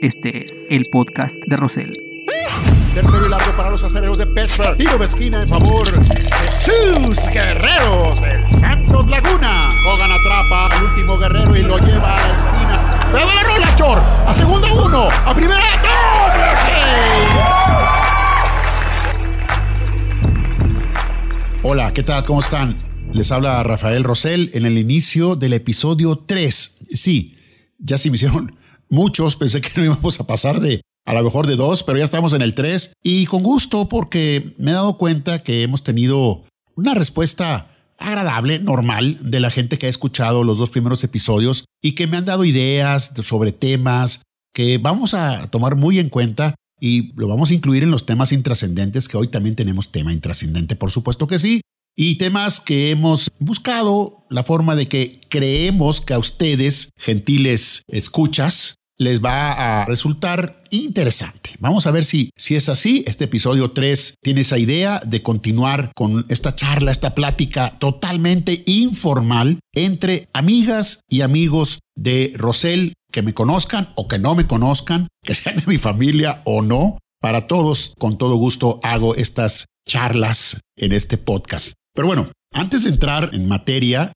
Este es el podcast de Rosel. Tercero y largo para los acereros de Pittsburgh. Tiro de esquina en favor de sus guerreros del Santos Laguna. Hogan atrapa al último guerrero y lo lleva a la esquina. ¡Pero la rola, Chor! A segunda uno. A primera. Hola, ¿qué tal? ¿Cómo están? Les habla Rafael Rosell en el inicio del episodio 3. Sí, ya se me hicieron muchos. Pensé que no íbamos a pasar de a lo mejor de dos, pero ya estamos en el 3. Y con gusto porque me he dado cuenta que hemos tenido una respuesta agradable, normal, de la gente que ha escuchado los dos primeros episodios y que me han dado ideas sobre temas que vamos a tomar muy en cuenta y lo vamos a incluir en los temas intrascendentes, que hoy también tenemos tema intrascendente, por supuesto que sí, y temas que hemos buscado la forma de que creemos que a ustedes, gentiles escuchas, les va a resultar interesante. Vamos a ver si, si es así. Este episodio 3 tiene esa idea de continuar con esta charla, esta plática totalmente informal entre amigas y amigos de Rosel que me conozcan o que no me conozcan, que sean de mi familia o no. Para todos, con todo gusto, hago estas charlas en este podcast. Pero bueno, antes de entrar en materia,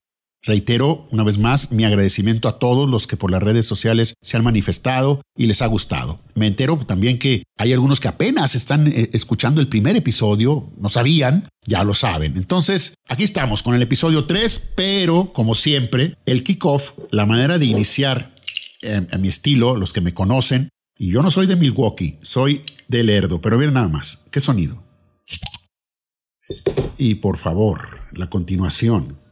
reitero una vez más mi agradecimiento a todos los que por las redes sociales se han manifestado y les ha gustado. Me entero también que hay algunos que apenas están eh, escuchando el primer episodio, no sabían, ya lo saben. Entonces, aquí estamos con el episodio 3, pero como siempre, el kickoff, la manera de iniciar eh, a mi estilo, los que me conocen, y yo no soy de Milwaukee, soy de Lerdo, pero miren nada más, ¿qué sonido? Y por favor, la continuación.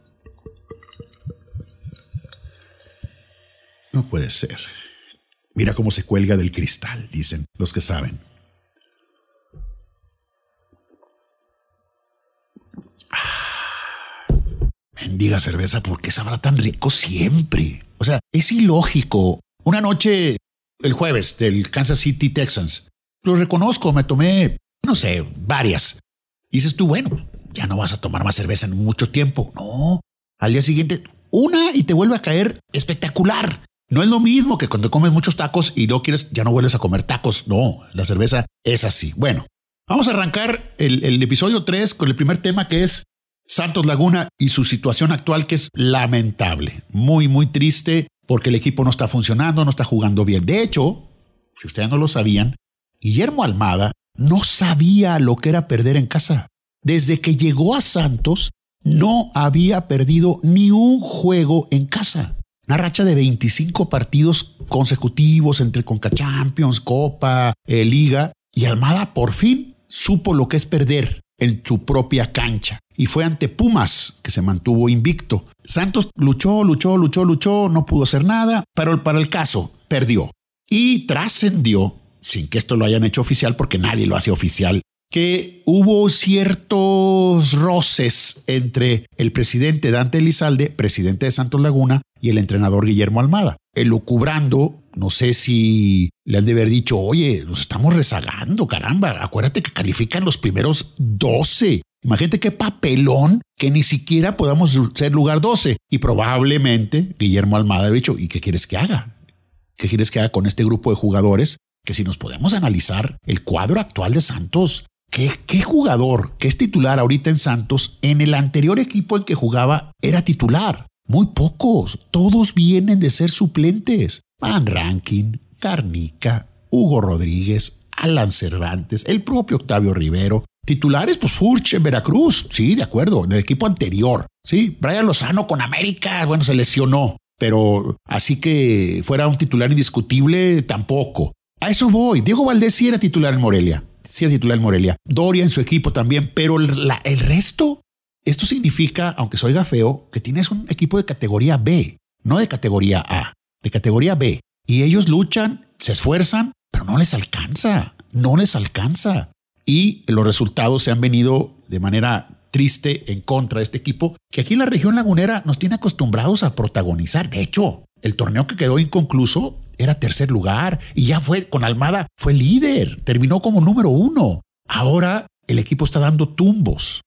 No puede ser. Mira cómo se cuelga del cristal, dicen los que saben. Ah, mendiga cerveza, ¿por qué sabrá tan rico siempre? O sea, es ilógico. Una noche, el jueves, del Kansas City Texans, lo reconozco, me tomé, no sé, varias. Dices tú, bueno, ya no vas a tomar más cerveza en mucho tiempo. No, al día siguiente, una y te vuelve a caer espectacular. No es lo mismo que cuando comes muchos tacos y no quieres, ya no vuelves a comer tacos. No, la cerveza es así. Bueno, vamos a arrancar el, el episodio 3 con el primer tema que es Santos Laguna y su situación actual que es lamentable, muy, muy triste porque el equipo no está funcionando, no está jugando bien. De hecho, si ustedes no lo sabían, Guillermo Almada no sabía lo que era perder en casa. Desde que llegó a Santos, no había perdido ni un juego en casa. Una racha de 25 partidos consecutivos entre Conca Champions, Copa, eh, Liga. Y Almada por fin supo lo que es perder en su propia cancha. Y fue ante Pumas que se mantuvo invicto. Santos luchó, luchó, luchó, luchó, no pudo hacer nada, pero para el caso, perdió. Y trascendió, sin que esto lo hayan hecho oficial, porque nadie lo hace oficial, que hubo ciertos roces entre el presidente Dante Elizalde, presidente de Santos Laguna, y el entrenador Guillermo Almada. Elucubrando, no sé si le han de haber dicho, oye, nos estamos rezagando, caramba, acuérdate que califican los primeros 12. Imagínate qué papelón que ni siquiera podamos ser lugar 12. Y probablemente Guillermo Almada ha dicho, ¿y qué quieres que haga? ¿Qué quieres que haga con este grupo de jugadores? Que si nos podemos analizar el cuadro actual de Santos, ¿qué, qué jugador que es titular ahorita en Santos, en el anterior equipo en que jugaba, era titular? Muy pocos, todos vienen de ser suplentes. Van Rankin, Carnica, Hugo Rodríguez, Alan Cervantes, el propio Octavio Rivero. Titulares, pues Furch en Veracruz, sí, de acuerdo, en el equipo anterior. Sí, Brian Lozano con América, bueno, se lesionó, pero así que fuera un titular indiscutible, tampoco. A eso voy. Diego Valdés sí era titular en Morelia, sí era titular en Morelia. Doria en su equipo también, pero el resto esto significa, aunque soy feo, que tienes un equipo de categoría B, no de categoría A, de categoría B. Y ellos luchan, se esfuerzan, pero no les alcanza, no les alcanza. Y los resultados se han venido de manera triste en contra de este equipo, que aquí en la región lagunera nos tiene acostumbrados a protagonizar. De hecho, el torneo que quedó inconcluso era tercer lugar y ya fue con Almada, fue líder, terminó como número uno. Ahora el equipo está dando tumbos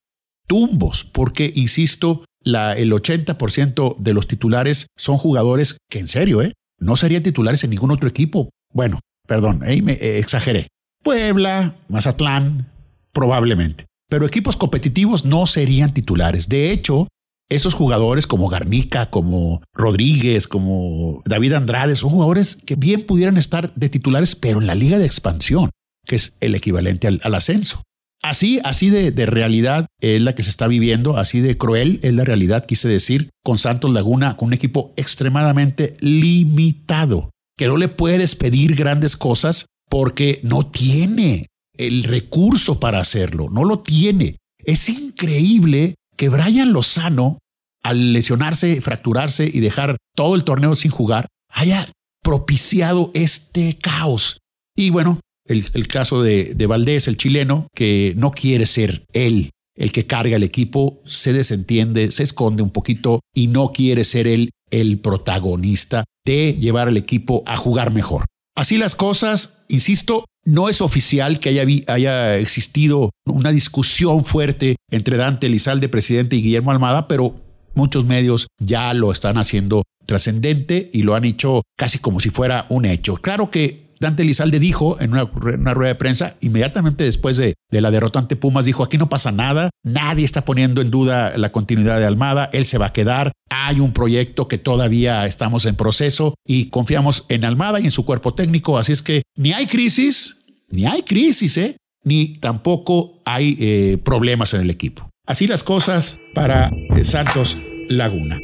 tumbos, porque, insisto, el 80% de los titulares son jugadores que en serio, ¿eh? no serían titulares en ningún otro equipo. Bueno, perdón, me eh, exageré. Puebla, Mazatlán, probablemente. Pero equipos competitivos no serían titulares. De hecho, esos jugadores como Garnica, como Rodríguez, como David Andrade, son jugadores que bien pudieran estar de titulares, pero en la liga de expansión, que es el equivalente al, ascenso. Así, así de, realidad es la que se está viviendo, así de cruel es la realidad, quise decir, con Santos Laguna, con un equipo extremadamente limitado, que no le puedes pedir grandes cosas porque no tiene el recurso para hacerlo, no lo tiene. Es increíble que Brian Lozano, al lesionarse, fracturarse y dejar todo el torneo sin jugar, haya propiciado este caos. Y bueno, el, caso de, Valdés, el chileno, que no quiere ser él el que carga el equipo, se desentiende, se esconde un poquito y no quiere ser él el protagonista de llevar al equipo a jugar mejor. Así las cosas, insisto, no es oficial que haya, haya, existido una discusión fuerte entre Dante Elizalde, presidente, y Guillermo Almada, pero muchos medios ya lo están haciendo trascendente y lo han hecho casi como si fuera un hecho. Claro que Dante Elizalde dijo en una, rueda de prensa, inmediatamente después de, de, la derrota ante Pumas, dijo, aquí no pasa nada, nadie está poniendo en duda la continuidad de Almada, él se va a quedar, hay un proyecto que todavía estamos en proceso y confiamos en Almada y en su cuerpo técnico, así es que ni hay crisis, ni hay crisis, ¿eh? ni tampoco hay eh, problemas en el equipo. Así las cosas para eh, Santos Laguna.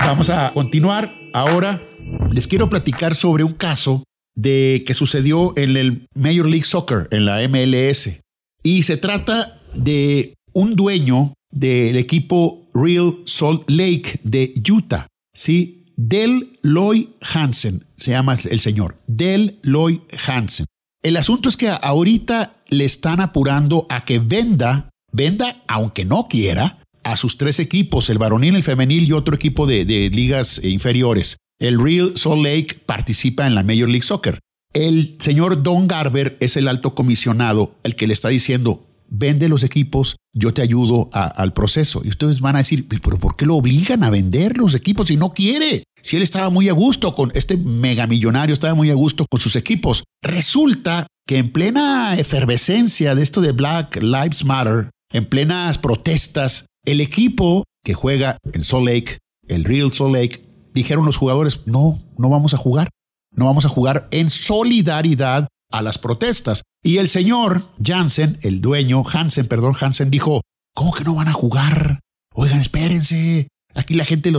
Vamos a continuar ahora les quiero platicar sobre un caso de que sucedió en el Major League Soccer, en la MLS. Y se trata de un dueño del equipo Real Salt Lake de Utah, ¿sí? Del Lloyd Hansen, se llama el señor, Del Lloyd Hansen. El asunto es que ahorita le están apurando a que venda, venda aunque no quiera, a sus tres equipos, el varonil, el femenil y otro equipo de ligas inferiores. El Real Salt Lake participa en la Major League Soccer. El señor Don Garber es el alto comisionado, el que le está diciendo, vende los equipos, yo te ayudo al proceso. Y ustedes van a decir, pero ¿por qué lo obligan a vender los equipos si no quiere? Si él estaba muy a gusto con este megamillonario, estaba muy a gusto con sus equipos. Resulta que en plena efervescencia de esto de Black Lives Matter, en plenas protestas, el equipo que juega en Salt Lake, el Real Salt Lake, dijeron los jugadores, no, no vamos a jugar, no vamos a jugar en solidaridad a las protestas. Y el señor Jansen, el dueño, Hansen, perdón, Hansen dijo, ¿cómo que no van a jugar? Oigan, espérense. Aquí la gente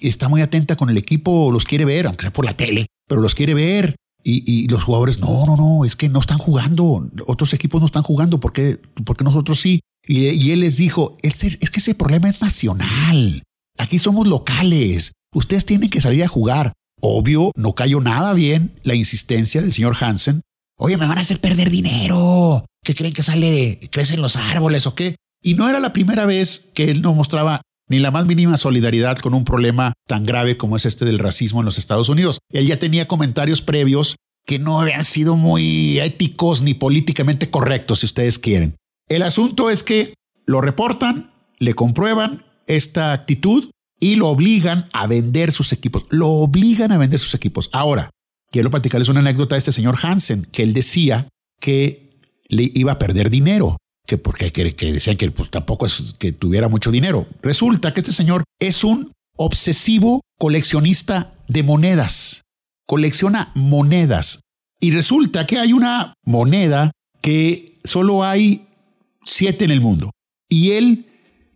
está muy atenta con el equipo, los quiere ver, aunque sea por la tele, pero los quiere ver. Y, los jugadores, no, no, no, es que no están jugando. Otros equipos no están jugando. ¿Por qué, porque nosotros sí? Y, él les dijo, es, es que ese problema es nacional. Aquí somos locales. Ustedes tienen que salir a jugar. Obvio, no cayó nada bien la insistencia del señor Hansen. Oye, me van a hacer perder dinero. ¿Qué creen que sale? ¿Crecen los árboles o qué? Y no era la primera vez que él no mostraba ni la más mínima solidaridad con un problema tan grave como es este del racismo en los Estados Unidos. Él ya tenía comentarios previos que no habían sido muy éticos ni políticamente correctos, si ustedes quieren. El asunto es que lo reportan, le comprueban esta actitud y lo obligan a vender sus equipos. Lo obligan a vender sus equipos. Ahora, quiero platicarles una anécdota de este señor Hansen, que él decía que le iba a perder dinero, que porque que, decían que pues, tampoco es que tuviera mucho dinero. Resulta que este señor es un obsesivo coleccionista de monedas. Colecciona monedas. Y resulta que hay una moneda que solo hay siete en el mundo. Y él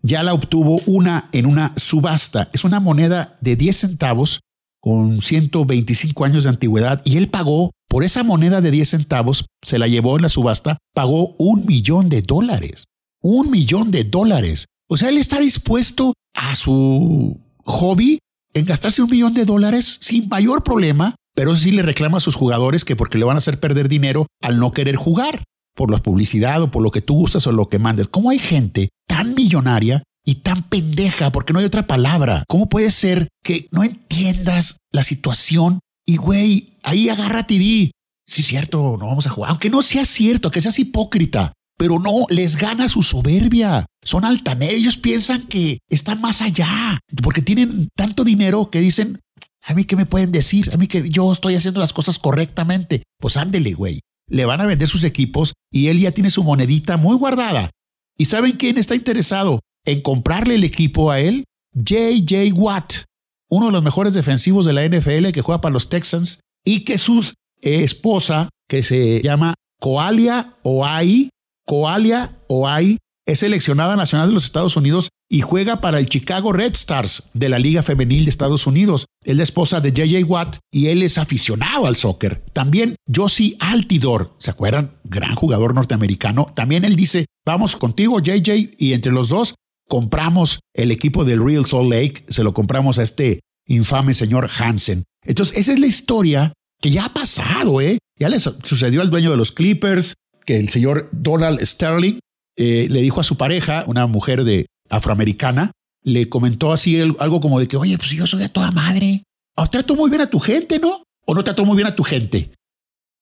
ya la obtuvo una en una subasta. Es una moneda de 10 centavos con 125 años de antigüedad y él pagó por esa moneda de 10 centavos, se la llevó en la subasta, pagó un millón de dólares. Un millón de dólares. O sea, él está dispuesto a su hobby en gastarse un millón de dólares sin mayor problema, pero sí le reclama a sus jugadores que porque le van a hacer perder dinero al no querer jugar por la publicidad o por lo que tú gustas o lo que mandes. ¿Cómo hay gente tan millonaria y tan pendeja, porque no hay otra palabra? ¿Cómo puede ser que no entiendas la situación y, güey, ahí agárrate y di, sí, cierto, no vamos a jugar, aunque no sea cierto, que seas hipócrita, pero no, les gana su soberbia. Son altaneros, ellos piensan que están más allá, porque tienen tanto dinero que dicen, ¿A mí qué me pueden decir? A mí que yo estoy haciendo las cosas correctamente. Pues ándele, güey. Le van a vender sus equipos y él ya tiene su monedita muy guardada. ¿Y saben quién está interesado en comprarle el equipo a él? JJ Watt, uno de los mejores defensivos de la NFL que juega para los Texans y que su esposa, que se llama Coalia Oai, Coalia Oai, es seleccionada nacional de los Estados Unidos y juega para el Chicago Red Stars de la Liga Femenil de Estados Unidos. Es esposa de JJ Watt y él es aficionado al soccer. También Josie Altidor, ¿se acuerdan? Gran jugador norteamericano. También él dice, vamos contigo JJ y entre los dos compramos el equipo del Real Salt Lake, se lo compramos a este infame señor Hansen. Entonces, esa es la historia que ya ha pasado, ¿eh? Ya le sucedió al dueño de los Clippers, que el señor Donald Sterling eh, le dijo a su pareja, una mujer de afroamericana, le comentó así algo como de que, oye, pues yo soy a toda madre. O trato muy bien a tu gente, ¿no? O no trato muy bien a tu gente.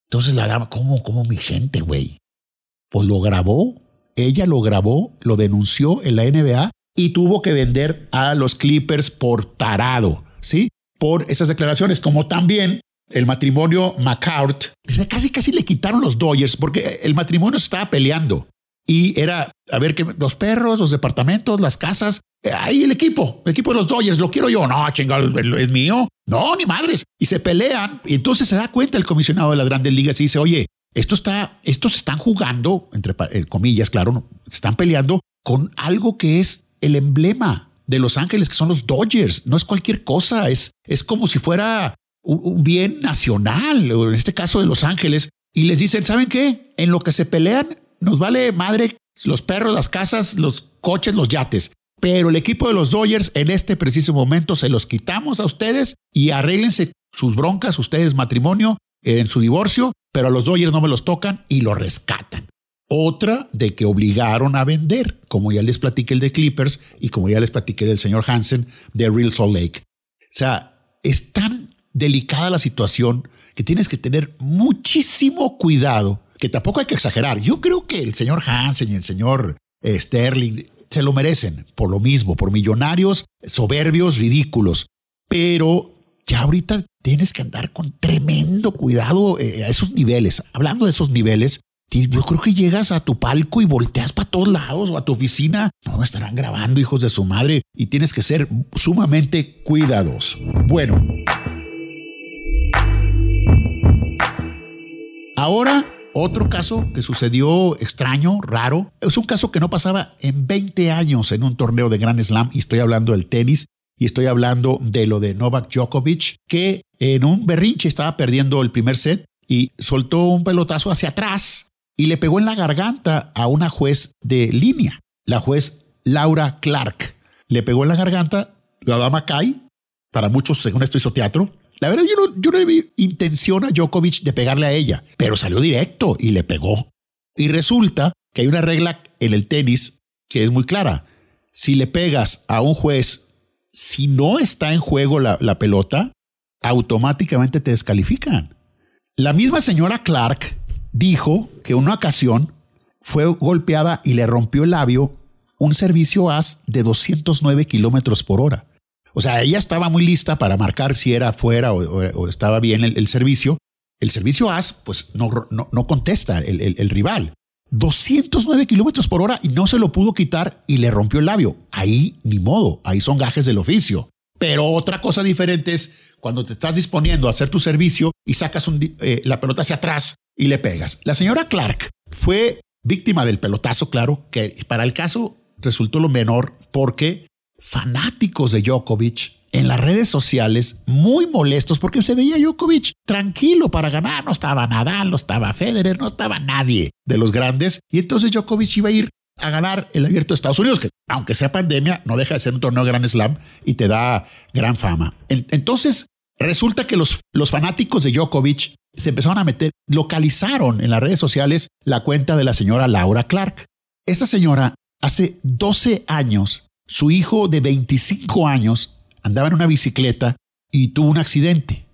Entonces la dama, ¿cómo, cómo mi gente, güey? Pues lo grabó, ella lo grabó, lo denunció en la NBA y tuvo que vender a los Clippers por tarado, ¿sí? Por esas declaraciones, como también el matrimonio McCart, casi casi le quitaron los Dodgers porque el matrimonio estaba peleando y era a ver que los perros, los departamentos, las casas, eh, ahí el equipo, el equipo de los Dodgers, lo quiero yo, no, chingado, es mío, no, ni madres, y se pelean. Y entonces se da cuenta el comisionado de las Grandes Ligas y dice, oye, esto está, estos están jugando entre eh, comillas, claro, están peleando con algo que es el emblema de Los Ángeles, que son los Dodgers, no es cualquier cosa, es, es como si fuera un, bien nacional, en este caso de Los Ángeles, y les dicen, ¿saben qué? En lo que se pelean, nos vale madre los perros, las casas, los coches, los yates. Pero el equipo de los Dodgers en este preciso momento se los quitamos a ustedes y arréglense sus broncas, ustedes matrimonio, en su divorcio, pero a los Dodgers no me los tocan y lo rescatan. Otra de que obligaron a vender, como ya les platiqué el de Clippers y como ya les platiqué del señor Hansen de Real Salt Lake. O sea, es tan delicada la situación que tienes que tener muchísimo cuidado, que tampoco hay que exagerar. Yo creo que el señor Hansen y el señor eh, Sterling se lo merecen por lo mismo, por millonarios soberbios, ridículos. Pero ya ahorita tienes que andar con tremendo cuidado eh, a esos niveles. Hablando de esos niveles, yo creo que llegas a tu palco y volteas para todos lados o a tu oficina. No, estarán grabando hijos de su madre y tienes que ser sumamente cuidadoso. Bueno, Ahora, otro caso que sucedió extraño, raro, es un caso que no pasaba en 20 años en un torneo de Grand Slam, y estoy hablando del tenis, y estoy hablando de lo de Novak Djokovic, que en un berrinche estaba perdiendo el primer set y soltó un pelotazo hacia atrás y le pegó en la garganta a una juez de línea, la juez Laura Clark. Le pegó en la garganta, la dama cae, para muchos, según esto hizo teatro, la verdad, yo no, yo no vi intención a Djokovic de pegarle a ella, pero salió directo y le pegó. Y resulta que hay una regla en el tenis que es muy clara. Si le pegas a un juez, si no está en juego la, la pelota, automáticamente te descalifican. La misma señora Clark dijo que una ocasión fue golpeada y le rompió el labio un servicio AS de 209 kilómetros por hora. O sea, ella estaba muy lista para marcar si era fuera o, estaba bien el, servicio. El servicio AS, pues no, no, contesta el, el, rival. 209 kilómetros por hora y no se lo pudo quitar y le rompió el labio. Ahí ni modo, ahí son gajes del oficio. Pero otra cosa diferente es cuando te estás disponiendo a hacer tu servicio y sacas eh, la pelota hacia atrás y le pegas. La señora Clark fue víctima del pelotazo, claro, que para el caso resultó lo menor porque fanáticos de Djokovic en las redes sociales muy molestos porque se veía Djokovic tranquilo para ganar. No estaba Nadal, no estaba Federer, no estaba nadie de los grandes. Y entonces Djokovic iba a ir a ganar el abierto de Estados Unidos, que aunque sea pandemia, no deja de ser un torneo Gran Slam y te da gran fama. Entonces, resulta que los, los fanáticos de Djokovic se empezaron a meter, localizaron en las redes sociales la cuenta de la señora Laura Clark. Esa señora hace 12 años su hijo de 25 años andaba en una bicicleta y tuvo un accidente.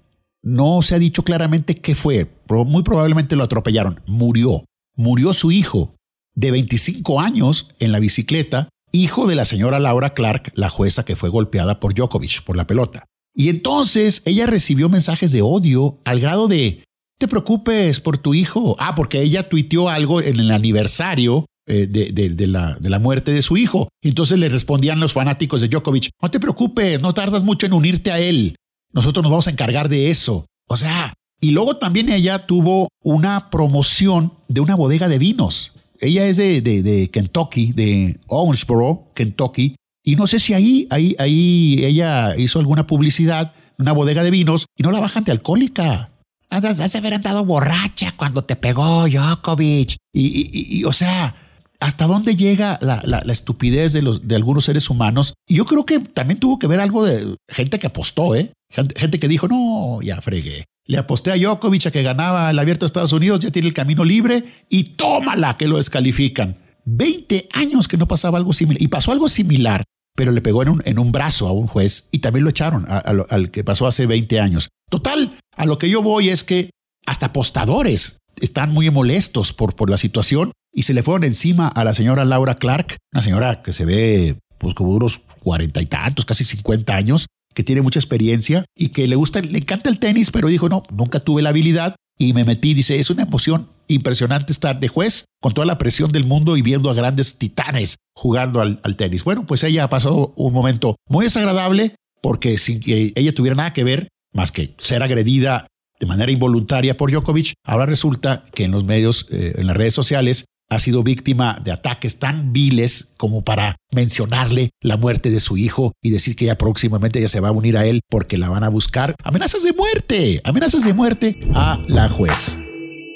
No se ha dicho claramente qué fue, pero muy probablemente lo atropellaron. Murió. Murió su hijo de 25 años en la bicicleta, hijo de la señora Laura Clark, la jueza que fue golpeada por Djokovic, por la pelota. Y entonces ella recibió mensajes de odio al grado de, te preocupes por tu hijo. Ah, porque ella tuiteó algo en el aniversario eh, de, la, de, la, muerte de su hijo. Y entonces le respondían los fanáticos de Djokovic, no te preocupes, no tardas mucho en unirte a él. Nosotros nos vamos a encargar de eso. O sea, y luego también ella tuvo una promoción de una bodega de vinos. Ella es de, de Kentucky, de Owensboro, Kentucky, y no sé si ahí, ahí, ahí ella hizo alguna publicidad, una bodega de vinos, y no la bajante alcohólica. Andas, has de haber andado borracha cuando te pegó Djokovic. Y, y, o sea, ¿hasta dónde llega la, estupidez de, los, algunos seres humanos? Y yo creo que también tuvo que ver algo de gente que apostó, ¿eh? Gente, que dijo, no, ya fregué. Le aposté a Djokovic a que ganaba el abierto de Estados Unidos, ya tiene el camino libre y tómala que lo descalifican. 20 años que no pasaba algo similar. Y pasó algo similar pero le pegó en un, en un brazo a un juez y también lo echaron al que pasó hace 20 años. Total, a lo que yo voy es que hasta apostadores están muy molestos por, por la situación y se le fueron encima a la señora Laura Clark, una señora que se ve pues como unos cuarenta y tantos, casi 50 años, que tiene mucha experiencia y que le gusta, le encanta el tenis, pero dijo, no, nunca tuve la habilidad y me metí. Dice, es una emoción impresionante estar de juez con toda la presión del mundo y viendo a grandes titanes jugando al, tenis. Bueno, pues ella ha pasado un momento muy desagradable porque sin que ella tuviera nada que ver, más que ser agredida de manera involuntaria por Djokovic, ahora resulta que en los medios, eh, en las redes sociales, ha sido víctima de ataques tan viles como para mencionarle la muerte de su hijo y decir que ya próximamente ella se va a unir a él porque la van a buscar. Amenazas de muerte, amenazas de muerte a la juez.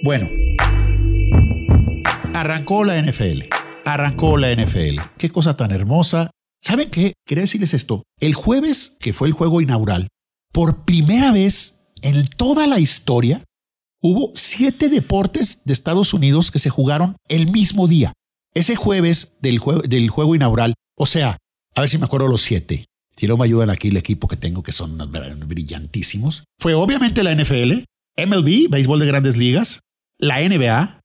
Bueno, arrancó la NFL, arrancó la NFL. Qué cosa tan hermosa. ¿Saben qué? Quería decirles esto. El jueves, que fue el juego inaugural, por primera vez en toda la historia, hubo siete deportes de Estados Unidos que se jugaron el mismo día. Ese jueves del, juego inaugural, o sea, a ver si me acuerdo los siete. Si no me ayudan aquí el equipo que tengo, que son brillantísimos. Fue obviamente la NFL, MLB, béisbol de grandes ligas, la NBA,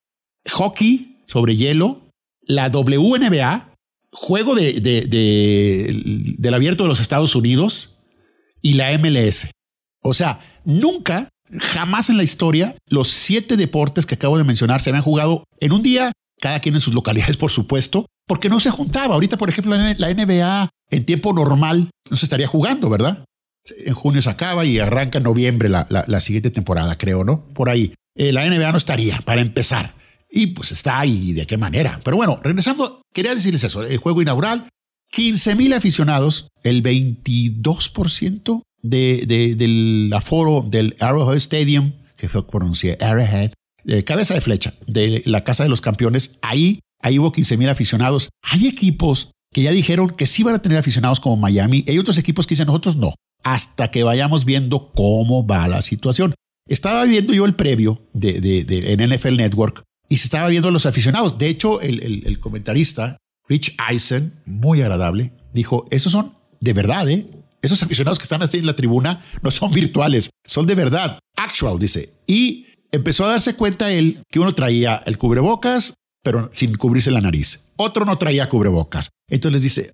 hockey sobre hielo, la WNBA, juego de, del abierto de los Estados Unidos y la MLS. O sea, nunca Jamás en la historia los siete deportes que acabo de mencionar se habían jugado en un día, cada quien en sus localidades, por supuesto, porque no se juntaba. Ahorita, por ejemplo, la NBA en tiempo normal no se estaría jugando, ¿verdad? En junio se acaba y arranca en noviembre la, siguiente temporada, creo, ¿no? Por ahí. Eh, la NBA no estaría para empezar. Y pues está ahí, ¿de qué manera? Pero bueno, regresando, quería decirles eso. El juego inaugural, 15 mil aficionados, el 22% de, del aforo del Arrowhead Stadium, que fue pronunciado Arrowhead, de cabeza de flecha, de la Casa de los Campeones, ahí, ahí hubo 15 mil aficionados. Hay equipos que ya dijeron que sí van a tener aficionados como Miami. Hay otros equipos que dicen nosotros no, hasta que vayamos viendo cómo va la situación. Estaba viendo yo el previo de, de, en NFL Network y se estaba viendo los aficionados. De hecho, el, el, el comentarista, Rich Eisen, muy agradable, dijo, esos son de verdad, ¿eh? Esos aficionados que están así en la tribuna no son virtuales, son de verdad. Actual, dice. Y empezó a darse cuenta él que uno traía el cubrebocas, pero sin cubrirse la nariz. Otro no traía cubrebocas. Entonces les dice,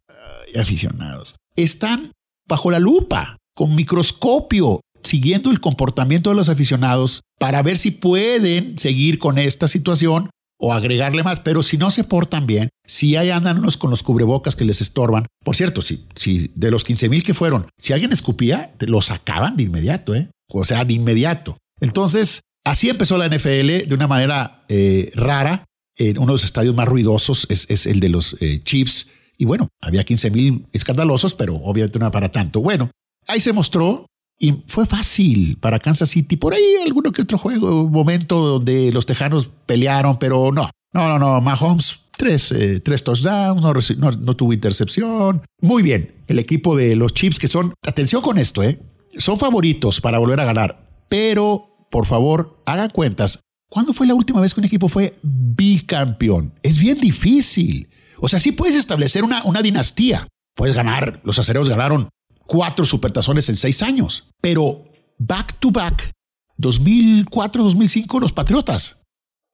aficionados, están bajo la lupa, con microscopio, siguiendo el comportamiento de los aficionados para ver si pueden seguir con esta situación o agregarle más, pero si no se portan bien, si ahí andan unos con los cubrebocas que les estorban, por cierto, si, si de los 15 mil que fueron, si alguien escupía, lo sacaban de inmediato, ¿eh? O sea, de inmediato. Entonces, así empezó la NFL de una manera eh, rara. En uno de los estadios más ruidosos es, el de los eh, Chiefs. Y bueno, había 15 mil escandalosos, pero obviamente no para tanto. Bueno, ahí se mostró y fue fácil para Kansas City. Por ahí alguno que otro juego, momento donde los Tejanos pelearon, pero no. No, no, no. Mahomes, tres, eh, tres touchdowns, no, no, tuvo intercepción. Muy bien. El equipo de los Chiefs, que son, atención con esto, ¿eh? son favoritos para volver a ganar. Pero, por favor, hagan cuentas. ¿Cuándo fue la última vez que un equipo fue bicampeón? Es bien difícil. O sea, sí puedes establecer una, una dinastía. Puedes ganar. Los acereros ganaron cuatro supertazones en seis años. Pero back to back, 2004-2005, los Patriotas.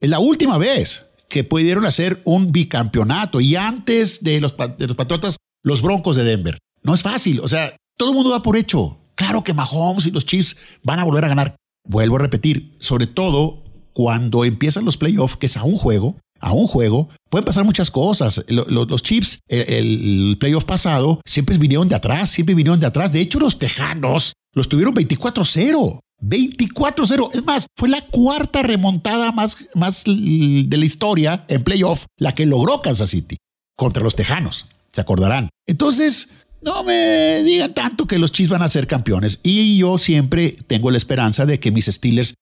Es la última vez que pudieron hacer un bicampeonato. Y antes de los, de los Patriotas, los Broncos de Denver. No es fácil. O sea, todo el mundo da por hecho Claro que Mahomes y los Chiefs van a volver a ganar. Vuelvo a repetir, sobre todo cuando empiezan los playoffs, que es a un juego, a un juego, pueden pasar muchas cosas. Los, Chiefs, el, playoff pasado, siempre vinieron de atrás, siempre vinieron de atrás. De hecho, los Tejanos los tuvieron 24-0. 24-0. Es más, fue la cuarta remontada más, más de la historia en playoff, la que logró Kansas City contra los Tejanos. Se acordarán. Entonces, no me digan tanto que los Chiefs van a ser campeones. Y yo siempre tengo la esperanza de que mis Steelers,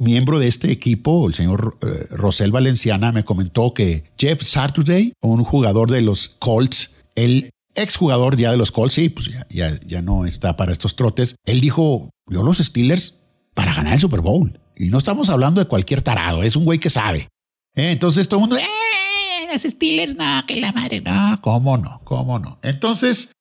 miembro de este equipo, el señor eh, Rosel Valenciana, me comentó que Jeff Saturday, un jugador de los Colts, el exjugador ya de los Colts, sí, pues ya, ya, no está para estos trotes, él dijo, yo los Steelers para ganar el Super Bowl. Y no estamos hablando de cualquier tarado, es un güey que sabe. Eh, entonces todo el mundo, ¡eh! Los Steelers, no, que la madre, no, cómo no, cómo no. Entonces,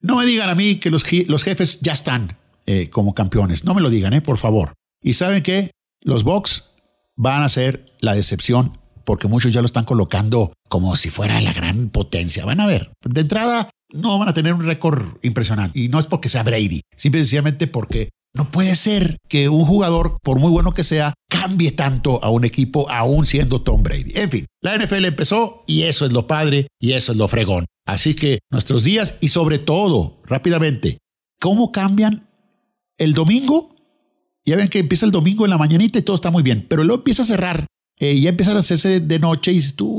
no me digan a mí que los, los jefes ya están eh, como campeones. No me lo digan, por favor. Y saben que los Bucks van a ser la decepción porque muchos ya lo están colocando como si fuera la gran potencia. Van a ver, de entrada no van a tener un récord impresionante. Y no es porque sea Brady, simplemente porque no puede ser que un jugador, por muy bueno que sea, cambie tanto a un equipo aún siendo Tom Brady. En fin, la NFL empezó y eso es lo padre y eso es lo fregón. Así que nuestros días y sobre todo, rápidamente, ¿cómo cambian el domingo? Ya ven que empieza el domingo en la mañanita y todo está muy bien, pero luego empieza a cerrar. Eh, ya empieza a hacerse de noche y dices tú,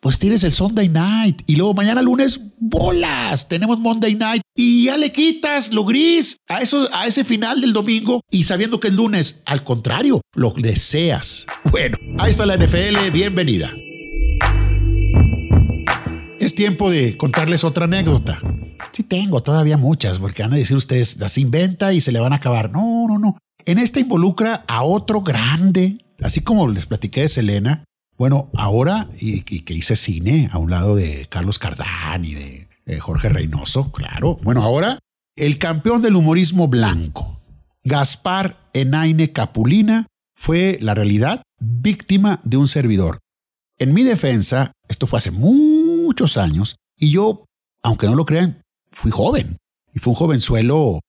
pues tienes el Sunday night y luego mañana lunes, bolas, tenemos Monday night y ya le quitas lo gris a, eso, a ese final del domingo y sabiendo que el lunes, al contrario, lo deseas. Bueno, ahí está la NFL, bienvenida. Es tiempo de contarles otra anécdota. Sí tengo todavía muchas, porque van a decir ustedes, las inventa y se le van a acabar. No, no, no. En esta involucra a otro grande, así como les platiqué de Selena, bueno, ahora, y, que hice cine a un lado de Carlos Cardán y de Jorge Reynoso, claro. Bueno, ahora, el campeón del humorismo blanco, Gaspar Enaine Capulina, fue, la realidad, víctima de un servidor. En mi defensa, esto fue hace muchos años, y yo, aunque no lo crean, fui joven. Y fue un jovenzuelo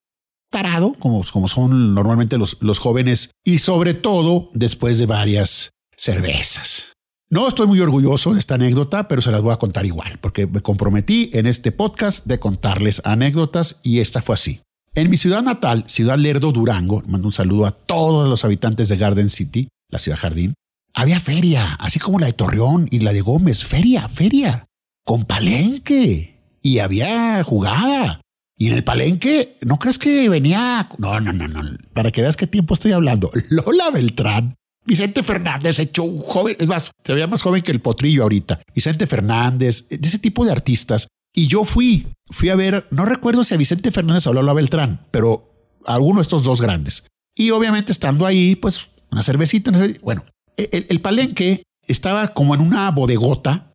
tarado, como, como son normalmente los, los jóvenes, y sobre todo después de varias cervezas. No estoy muy orgulloso de esta anécdota, pero se las voy a contar igual, porque me comprometí en este podcast de contarles anécdotas y esta fue así. En mi ciudad natal, Ciudad Lerdo, Durango, mando un saludo a todos los habitantes de Garden City, la ciudad jardín, había feria, así como la de Torreón y la de Gómez, feria, feria, con palenque, y había jugada. Y en el palenque, ¿no crees que venía? No, no, no, no. Para que veas qué tiempo estoy hablando. Lola Beltrán Vicente Fernández, hecho un joven, es más, se veía más joven que el potrillo ahorita. Vicente Fernández, de ese tipo de artistas. Y yo fui, fui a ver, no recuerdo si a Vicente Fernández o a Beltrán, pero alguno de estos dos grandes. Y obviamente estando ahí, pues una cervecita, bueno, el, palenque estaba como en una bodegota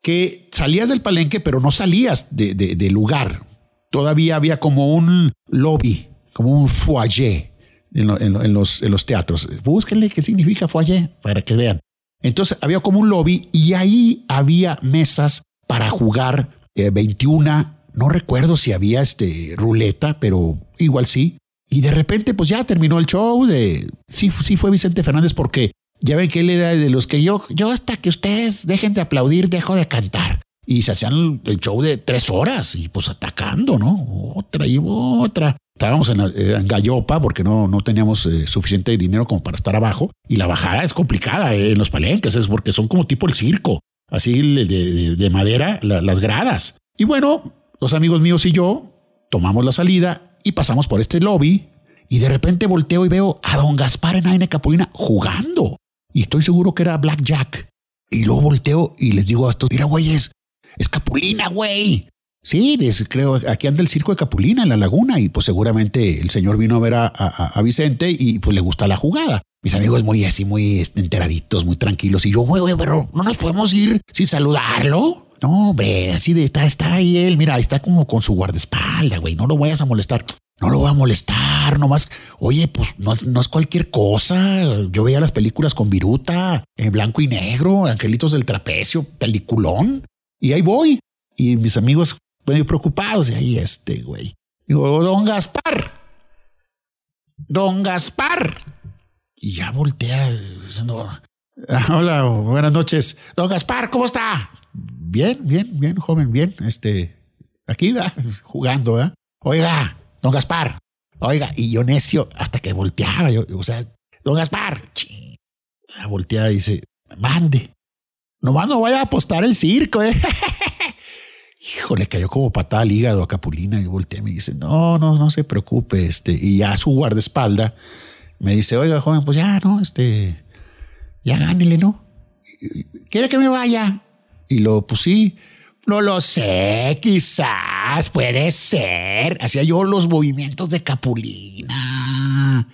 que salías del palenque, pero no salías del de lugar. Todavía había como un lobby, como un foyer en, los, teatros. Búsquenle qué significa foyer para que vean. Entonces había como un lobby y ahí había mesas para jugar 21. Eh, no recuerdo si había este ruleta, pero igual sí. Y de repente, pues ya terminó el show de. Sí, sí fue Vicente Fernández porque ya ven que él era de los que yo, yo hasta que ustedes dejen de aplaudir, dejo de cantar. Y se hacían el show de tres horas y pues atacando, ¿no? Otra y otra. Estábamos en, Gallopa porque no, no teníamos eh, suficiente dinero como para estar abajo. Y la bajada es complicada eh, en los palenques, es porque son como tipo el circo, así de, madera, las gradas. Y bueno, los amigos míos y yo tomamos la salida y pasamos por este lobby. Y de repente volteo y veo a don Gaspar en Aine Capulina jugando. Y estoy seguro que era Blackjack. Y luego volteo y les digo a estos, mira, güeyes, es Capulina, güey. Sí, creo, aquí anda el circo de Capulina en la laguna y pues seguramente el señor vino a ver a, Vicente y pues le gusta la jugada. Mis amigos muy así, muy enteraditos, muy tranquilos. Y yo, güey, pero no nos podemos ir sin saludarlo. No, hombre, así de está, está ahí él. Mira, está como con su guardaespaldas, güey. No lo vayas a molestar. No lo voy a molestar, nomás. Oye, pues no, no es cualquier cosa. Yo veía las películas con viruta, en blanco y negro, Angelitos del Trapecio, peliculón. Y ahí voy. Y mis amigos medio preocupados. Y ahí este, güey. Digo, don Gaspar, don Gaspar. Y ya voltea. Ah, hola, buenas noches. Don Gaspar, ¿cómo está? Bien, bien, bien, joven, bien. Este, aquí va, jugando, ¿eh? Oiga, don Gaspar, oiga, y yo necio, hasta que volteaba, yo, o sea, don Gaspar, o sea, voltea y dice, mande, nomás no vaya a apostar el circo, ¿eh? Híjole, cayó como patada al hígado a Capulina y volteé y me dice, no, no, no se preocupe, este, y ya su guardaespalda me dice, oiga, joven, pues ya, no, este, ya gánele, ¿no? ¿Quiere que me vaya? Y lo, pues sí, no lo sé, quizás, puede ser. Hacía yo los movimientos de Capulina.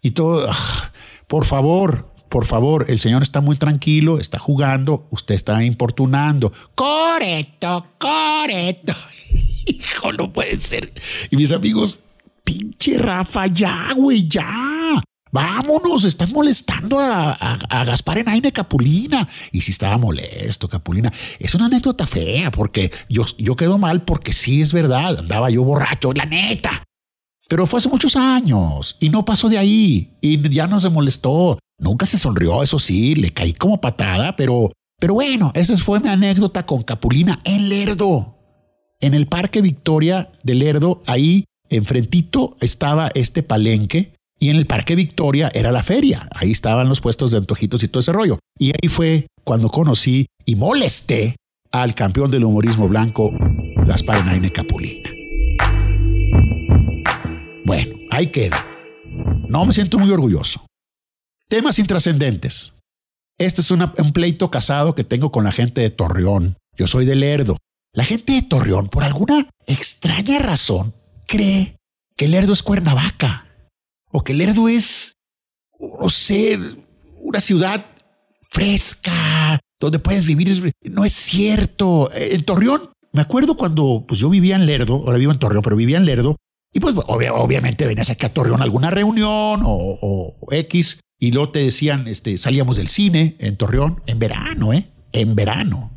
Y todo, ah, por favor, por favor, el señor está muy tranquilo, está jugando, usted está importunando. Correcto, correcto. Hijo, no puede ser. Y mis amigos, pinche Rafa, ya, güey, ya. Vámonos, estás molestando a, Gaspar en Aine Capulina. Y si estaba molesto, Capulina. Es una anécdota fea porque yo, yo quedo mal porque sí es verdad, andaba yo borracho, la neta. Pero fue hace muchos años y no pasó de ahí y ya no se molestó. Nunca se sonrió, eso sí, le caí como patada, pero, pero bueno, esa fue mi anécdota con Capulina en Lerdo. En el Parque Victoria de Lerdo, ahí enfrentito estaba este palenque y en el Parque Victoria era la feria. Ahí estaban los puestos de antojitos y todo ese rollo. Y ahí fue cuando conocí y molesté al campeón del humorismo blanco, Gaspar Naine Capulina. Bueno, ahí queda. No me siento muy orgulloso. Temas intrascendentes. Este es un pleito casado que tengo con la gente de Torreón. Yo soy de Lerdo. La gente de Torreón, por alguna extraña razón, cree que Lerdo es Cuernavaca o que Lerdo es, no sé, una ciudad fresca donde puedes vivir. No es cierto. En Torreón, me acuerdo cuando pues yo vivía en Lerdo, ahora vivo en Torreón, pero vivía en Lerdo y pues obviamente venías aquí a Torreón a alguna reunión o, X y luego te decían, este, salíamos del cine en Torreón en verano, ¿eh? En verano.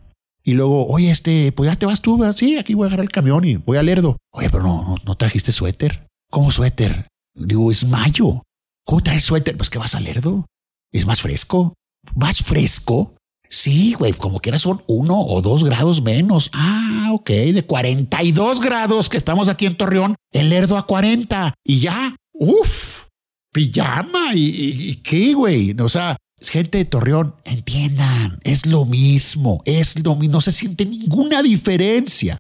Y luego, oye, este, pues ya te vas tú, sí, aquí voy a agarrar el camión y voy a Lerdo. Oye, pero no, no, trajiste suéter. ¿Cómo suéter? Digo, es mayo. ¿Cómo traes suéter? Pues que vas a Lerdo. Es más fresco. ¿Más fresco? Sí, güey, como quiera son uno o dos grados menos. Ah, ok, de 42 grados que estamos aquí en Torreón, el Lerdo a 40 y ya, uff, pijama y, qué, güey. O sea, gente de Torreón, entiendan, es lo mismo, es lo mismo, no se siente ninguna diferencia.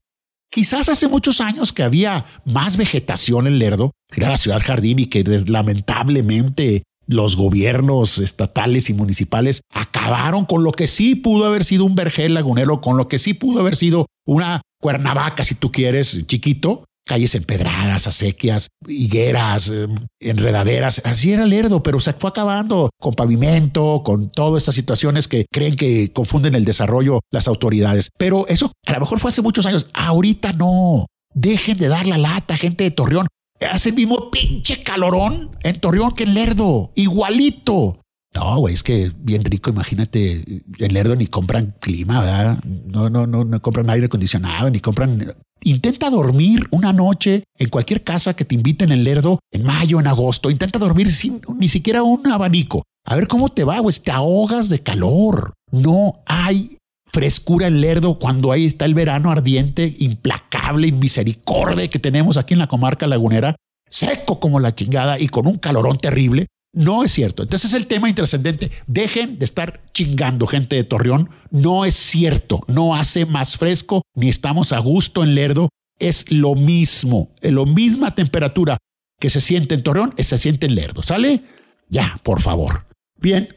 Quizás hace muchos años que había más vegetación en Lerdo, que era la ciudad jardín y que lamentablemente los gobiernos estatales y municipales acabaron con lo que sí pudo haber sido un vergel lagunero, con lo que sí pudo haber sido una cuernavaca, si tú quieres, chiquito, calles empedradas, acequias, higueras, em, enredaderas. Así era Lerdo, pero se fue acabando con pavimento, con todas estas situaciones que creen que confunden el desarrollo las autoridades. Pero eso a lo mejor fue hace muchos años. Ahorita no. Dejen de dar la lata, gente de Torreón. Hace el mismo pinche calorón en Torreón que en Lerdo. Igualito. No, güey, es que bien rico, imagínate, en Lerdo ni compran clima, ¿verdad? No, no, no, no compran aire acondicionado, ni compran... Intenta dormir una noche en cualquier casa que te inviten en Lerdo, en mayo, en agosto. Intenta dormir sin ni siquiera un abanico. A ver cómo te va, güey. Te ahogas de calor. No hay frescura en Lerdo cuando ahí está el verano ardiente, implacable y misericordia que tenemos aquí en la comarca lagunera, seco como la chingada y con un calorón terrible. No es cierto. Entonces es el tema intrascendente. Dejen de estar chingando gente de Torreón. No es cierto. No hace más fresco ni estamos a gusto en Lerdo. Es lo mismo. En la misma temperatura que se siente en Torreón, se siente en Lerdo. ¿Sale? Ya, por favor. Bien.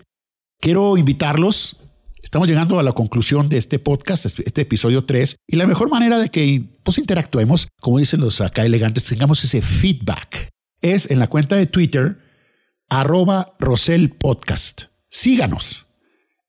Quiero invitarlos Estamos llegando a la conclusión de este podcast, este, este episodio 3, y la mejor manera de que pues, interactuemos, como dicen los acá elegantes, tengamos ese feedback, es en la cuenta de Twitter, arroba Rosel Podcast. Síganos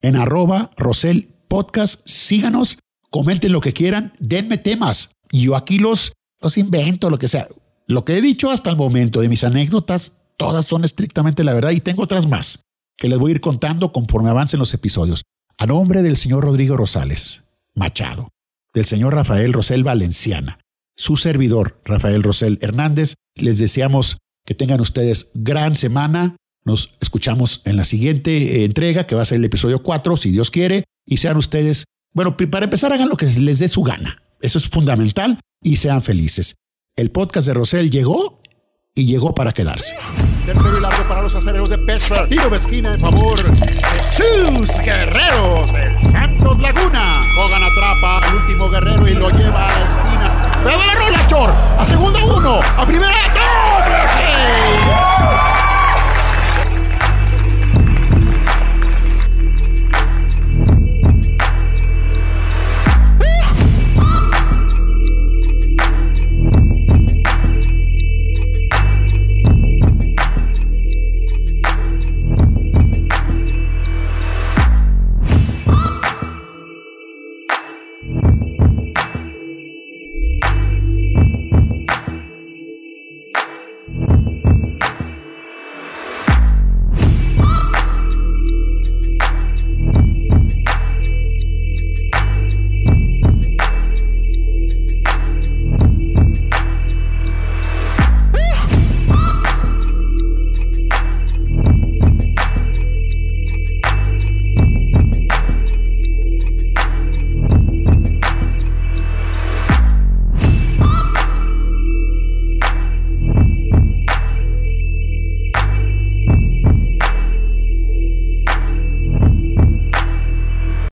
en arroba Rosel Podcast, síganos, comenten lo que quieran, denme temas, y yo aquí los, los invento, lo que sea. Lo que he dicho hasta el momento de mis anécdotas, todas son estrictamente la verdad y tengo otras más que les voy a ir contando conforme avancen los episodios. A nombre del señor Rodrigo Rosales Machado, del señor Rafael Rosel Valenciana, su servidor Rafael Rosel Hernández, les deseamos Que tengan ustedes gran semana. Nos escuchamos en la siguiente eh, entrega, que va a ser el episodio 4, si Dios quiere. Y sean ustedes, bueno, para empezar, hagan lo que les dé su gana. Eso es fundamental y sean felices. El podcast de Rosel llegó y llegó para quedarse. Tercero y largo para los de Pittsburgh. Tiro de esquina en favor de sus guerreros del Santos Laguna. Hogan atrapa al último guerrero y lo lleva a la esquina. ¡Pero la rola, Chor! A segunda uno. A primera. ¡Doble